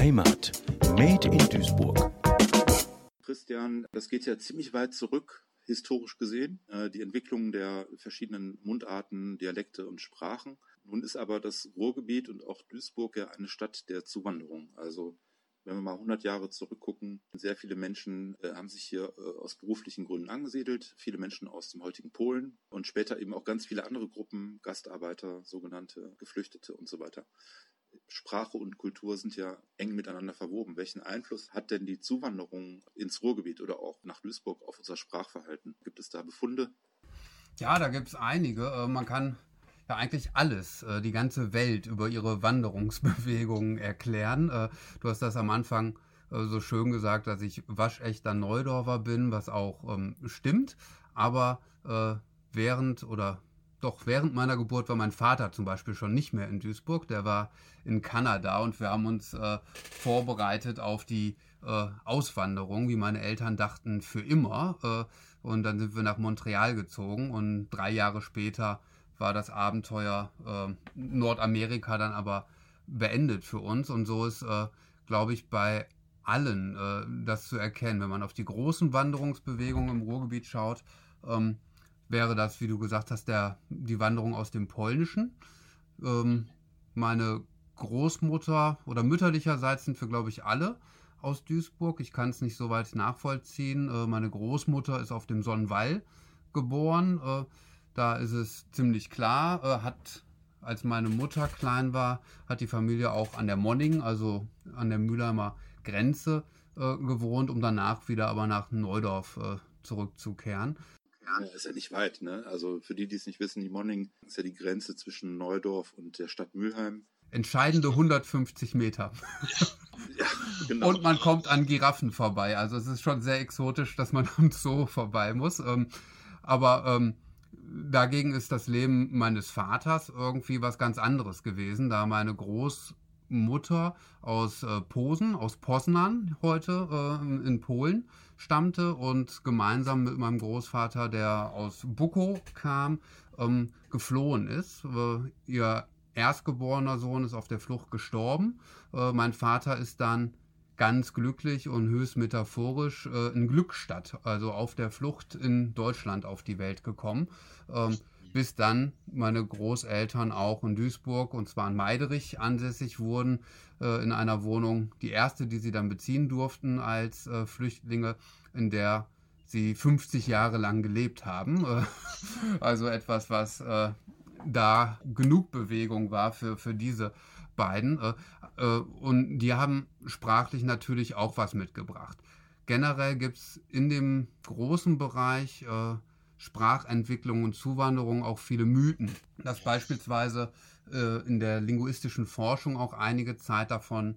Heimat. Made in Duisburg. Christian, das geht ja ziemlich weit zurück, historisch gesehen, äh, die Entwicklung der verschiedenen Mundarten, Dialekte und Sprachen. Nun ist aber das Ruhrgebiet und auch Duisburg ja eine Stadt der Zuwanderung. Also wenn wir mal 100 Jahre zurückgucken, sehr viele Menschen äh, haben sich hier äh, aus beruflichen Gründen angesiedelt, viele Menschen aus dem heutigen Polen und später eben auch ganz viele andere Gruppen, Gastarbeiter, sogenannte Geflüchtete und so weiter. Sprache und Kultur sind ja eng miteinander verwoben. Welchen Einfluss hat denn die Zuwanderung ins Ruhrgebiet oder auch nach Duisburg auf unser Sprachverhalten? Gibt es da Befunde? Ja, da gibt es einige. Äh, man kann ja eigentlich alles, äh, die ganze Welt über ihre Wanderungsbewegungen erklären. Äh, du hast das am Anfang so schön gesagt, dass ich waschechter Neudorfer bin, was auch ähm, stimmt. Aber während oder doch während meiner Geburt war mein Vater zum Beispiel schon nicht mehr in Duisburg, der war in Kanada und wir haben uns äh, vorbereitet auf die äh, Auswanderung, wie meine Eltern dachten, für immer. Äh, und dann sind wir nach Montreal gezogen und drei Jahre später war das Abenteuer äh, Nordamerika dann aber beendet für uns. Und so ist, äh, glaube ich, bei allen äh, das zu erkennen. Wenn man auf die großen Wanderungsbewegungen im Ruhrgebiet schaut, ähm, wäre das, wie du gesagt hast, der, die Wanderung aus dem Polnischen. Ähm, meine Großmutter oder mütterlicherseits sind wir, glaube ich, alle aus Duisburg. Ich kann es nicht so weit nachvollziehen. Äh, meine Großmutter ist auf dem Sonnenwall geboren. Äh, da ist es ziemlich klar, äh, hat als meine Mutter klein war, hat die Familie auch an der Monning, also an der Mülheimer Grenze äh, gewohnt, um danach wieder aber nach Neudorf äh, zurückzukehren. Ja, ist ja nicht weit, ne? Also für die, die es nicht wissen, die Monning ist ja die Grenze zwischen Neudorf und der Stadt Mülheim. Entscheidende 150 Meter. ja, genau. Und man kommt an Giraffen vorbei. Also es ist schon sehr exotisch, dass man am Zoo vorbei muss. Ähm, aber ähm, dagegen ist das Leben meines Vaters irgendwie was ganz anderes gewesen, da meine Großmutter aus äh, Posen, aus Poznan heute äh, in Polen stammte und gemeinsam mit meinem Großvater, der aus Bukow kam, ähm, geflohen ist. Äh, ihr erstgeborener Sohn ist auf der Flucht gestorben. Äh, mein Vater ist dann ganz glücklich und höchst metaphorisch äh, in Glückstadt, also auf der Flucht in Deutschland auf die Welt gekommen. Ähm, bis dann meine Großeltern auch in Duisburg und zwar in Meiderich ansässig wurden, äh, in einer Wohnung, die erste, die sie dann beziehen durften als äh, Flüchtlinge, in der sie 50 Jahre lang gelebt haben. Äh, also etwas, was äh, da genug Bewegung war für, für diese beiden. Äh, äh, und die haben sprachlich natürlich auch was mitgebracht. Generell gibt es in dem großen Bereich Sprachentwicklung und Zuwanderung auch viele Mythen. Dass beispielsweise in der linguistischen Forschung auch einige Zeit davon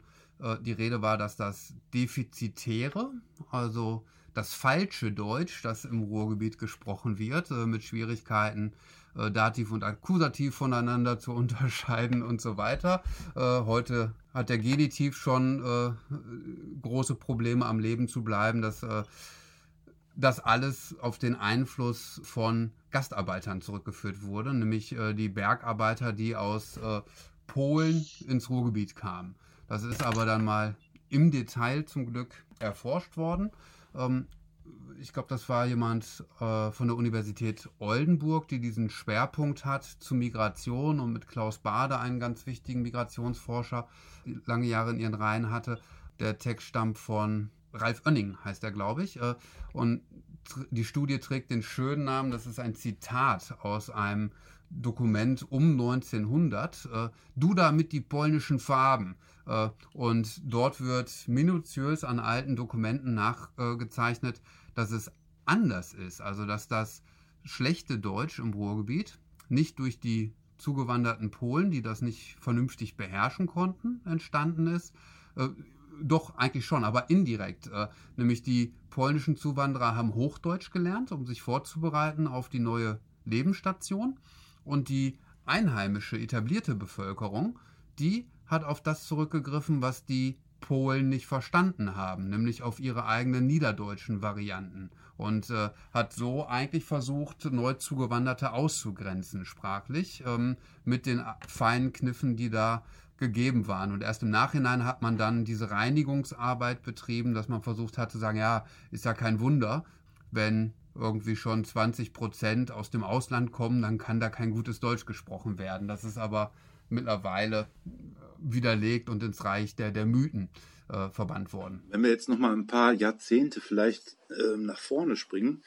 die Rede war, dass das Defizitäre, also das falsche Deutsch, das im Ruhrgebiet gesprochen wird, mit Schwierigkeiten äh, Dativ und Akkusativ voneinander zu unterscheiden und so weiter. Äh, heute hat der Genitiv schon äh, große Probleme am Leben zu bleiben, dass äh, das alles auf den Einfluss von Gastarbeitern zurückgeführt wurde, nämlich äh, die Bergarbeiter, die aus äh, Polen ins Ruhrgebiet kamen. Das ist aber dann mal im Detail zum Glück erforscht worden. Ähm, ich glaube, das war jemand äh, von der Universität Oldenburg, die diesen Schwerpunkt hat zu Migration und mit Klaus Bade, einen ganz wichtigen Migrationsforscher, lange Jahre in ihren Reihen hatte. Der Text stammt von Ralf Oenning, heißt er, glaube ich. Äh, und die Studie trägt den schönen Namen, das ist ein Zitat aus einem Dokument um 1900, äh, Du da mit die polnischen Farben. Äh, und dort wird minutiös an alten Dokumenten nachgezeichnet, dass es anders ist. Also dass das schlechte Deutsch im Ruhrgebiet nicht durch die zugewanderten Polen, die das nicht vernünftig beherrschen konnten, entstanden ist. Doch eigentlich schon, aber indirekt. Äh, nämlich die polnischen Zuwanderer haben Hochdeutsch gelernt, um sich vorzubereiten auf die neue Lebensstation. Und die einheimische, etablierte Bevölkerung, die hat auf das zurückgegriffen, was die Polen nicht verstanden haben, nämlich auf ihre eigenen niederdeutschen Varianten und äh, hat so eigentlich versucht, neu zugewanderte auszugrenzen sprachlich, ähm, mit den feinen Kniffen, die da gegeben waren. Und erst im Nachhinein hat man dann diese Reinigungsarbeit betrieben, dass man versucht hat zu sagen, ja, ist ja kein Wunder, wenn irgendwie schon 20 Prozent aus dem Ausland kommen, dann kann da kein gutes Deutsch gesprochen werden. Das ist aber mittlerweile widerlegt und ins Reich der, der Mythen äh, verbannt worden. Wenn wir jetzt noch mal ein paar Jahrzehnte vielleicht äh, nach vorne springen,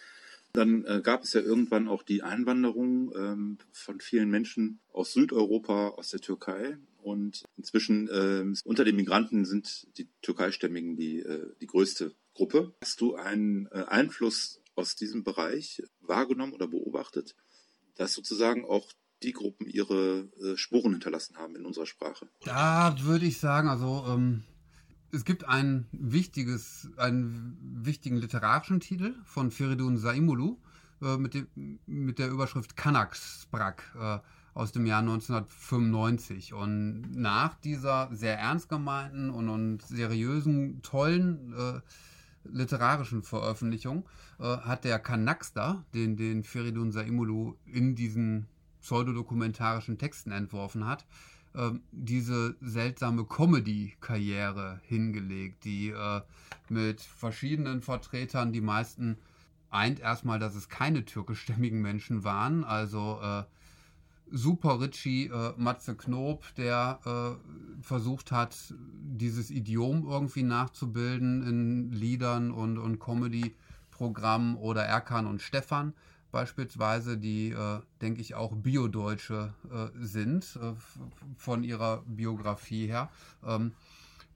dann äh, gab es ja irgendwann auch die Einwanderung ähm, von vielen Menschen aus Südeuropa, aus der Türkei. Und inzwischen äh, unter den Migranten sind die Türkeistämmigen die, äh, die größte Gruppe. Hast du einen äh, Einfluss aus diesem Bereich wahrgenommen oder beobachtet, dass sozusagen auch die Gruppen ihre äh, Spuren hinterlassen haben in unserer Sprache? Da würde ich sagen, also ähm, es gibt ein wichtiges, einen wichtigen literarischen Titel von Feridun Saimulu äh, mit, dem, mit der Überschrift Kanaksbrak äh, aus dem Jahr 1995. Und nach dieser sehr ernst gemeinten und, und seriösen, tollen äh, literarischen Veröffentlichung äh, hat der Kanakster, den, den Feridun Saimulu in diesen pseudodokumentarischen Texten entworfen hat, ähm, diese seltsame Comedy-Karriere hingelegt, die äh, mit verschiedenen Vertretern, die meisten eint erstmal, dass es keine türkischstämmigen Menschen waren, also äh, Super Richie äh, Matze Knob, der äh, versucht hat, dieses Idiom irgendwie nachzubilden in Liedern und, und Comedy-Programmen oder Erkan und Stefan, beispielsweise, die, äh, denke ich, auch Biodeutsche äh, sind, äh, von ihrer Biografie her, ähm,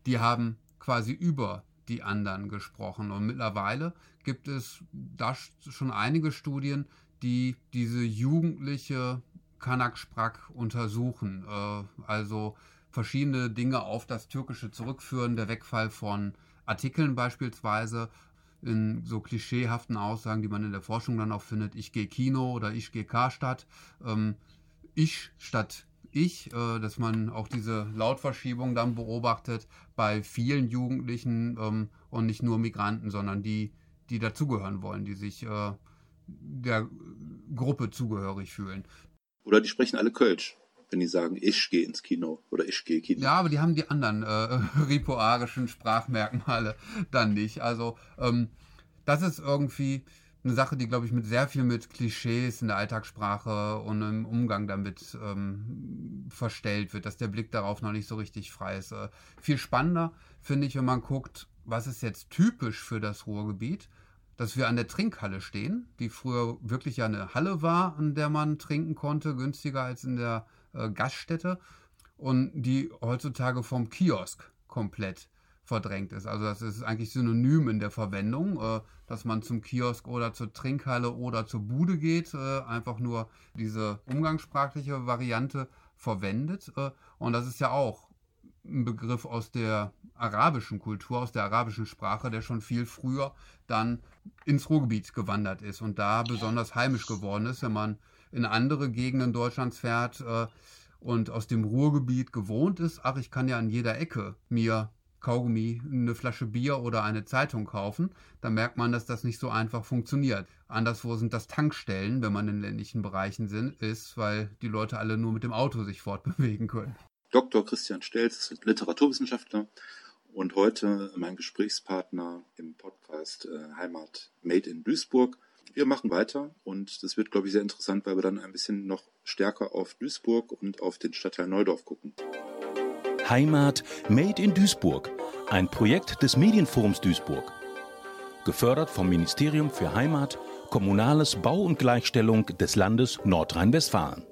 die haben quasi über die anderen gesprochen. Und mittlerweile gibt es da schon einige Studien, die diese jugendliche Kanak-Sprach untersuchen. Äh, also verschiedene Dinge auf das Türkische zurückführen, der Wegfall von Artikeln beispielsweise, in so klischeehaften Aussagen, die man in der Forschung dann auch findet, ich gehe Kino oder ich gehe Karstadt, ähm, ich statt ich, äh, dass man auch diese Lautverschiebung dann beobachtet bei vielen Jugendlichen ähm, und nicht nur Migranten, sondern die, die dazugehören wollen, die sich äh, der Gruppe zugehörig fühlen. Oder die sprechen alle Kölsch wenn die sagen, ich gehe ins Kino oder ich gehe Kino. Ja, aber die haben die anderen äh, ripoarischen Sprachmerkmale dann nicht. Also ähm, das ist irgendwie eine Sache, die, glaube ich, mit sehr viel mit Klischees in der Alltagssprache und im Umgang damit ähm, verstellt wird, dass der Blick darauf noch nicht so richtig frei ist. Äh, viel spannender finde ich, wenn man guckt, was ist jetzt typisch für das Ruhrgebiet, dass wir an der Trinkhalle stehen, die früher wirklich ja eine Halle war, an der man trinken konnte, günstiger als in der äh, Gaststätte und die heutzutage vom Kiosk komplett verdrängt ist. Also das ist eigentlich synonym in der Verwendung, äh, dass man zum Kiosk oder zur Trinkhalle oder zur Bude geht, äh, einfach nur diese umgangssprachliche Variante verwendet. Äh, und das ist ja auch ein Begriff aus der arabischen Kultur, aus der arabischen Sprache, der schon viel früher dann ins Ruhrgebiet gewandert ist und da besonders heimisch geworden ist, wenn man in andere Gegenden Deutschlands fährt äh, und aus dem Ruhrgebiet gewohnt ist, ach, ich kann ja an jeder Ecke mir Kaugummi, eine Flasche Bier oder eine Zeitung kaufen, dann merkt man, dass das nicht so einfach funktioniert. Anderswo sind das Tankstellen, wenn man in ländlichen Bereichen sind, ist, weil die Leute alle nur mit dem Auto sich fortbewegen können. Dr. Christian Stelz Literaturwissenschaftler und heute mein Gesprächspartner im Podcast äh, Heimat Made in Duisburg wir machen weiter und das wird, glaube ich, sehr interessant, weil wir dann ein bisschen noch stärker auf Duisburg und auf den Stadtteil Neudorf gucken. Heimat Made in Duisburg, ein Projekt des Medienforums Duisburg. Gefördert vom Ministerium für Heimat, Kommunales Bau und Gleichstellung des Landes Nordrhein-Westfalen.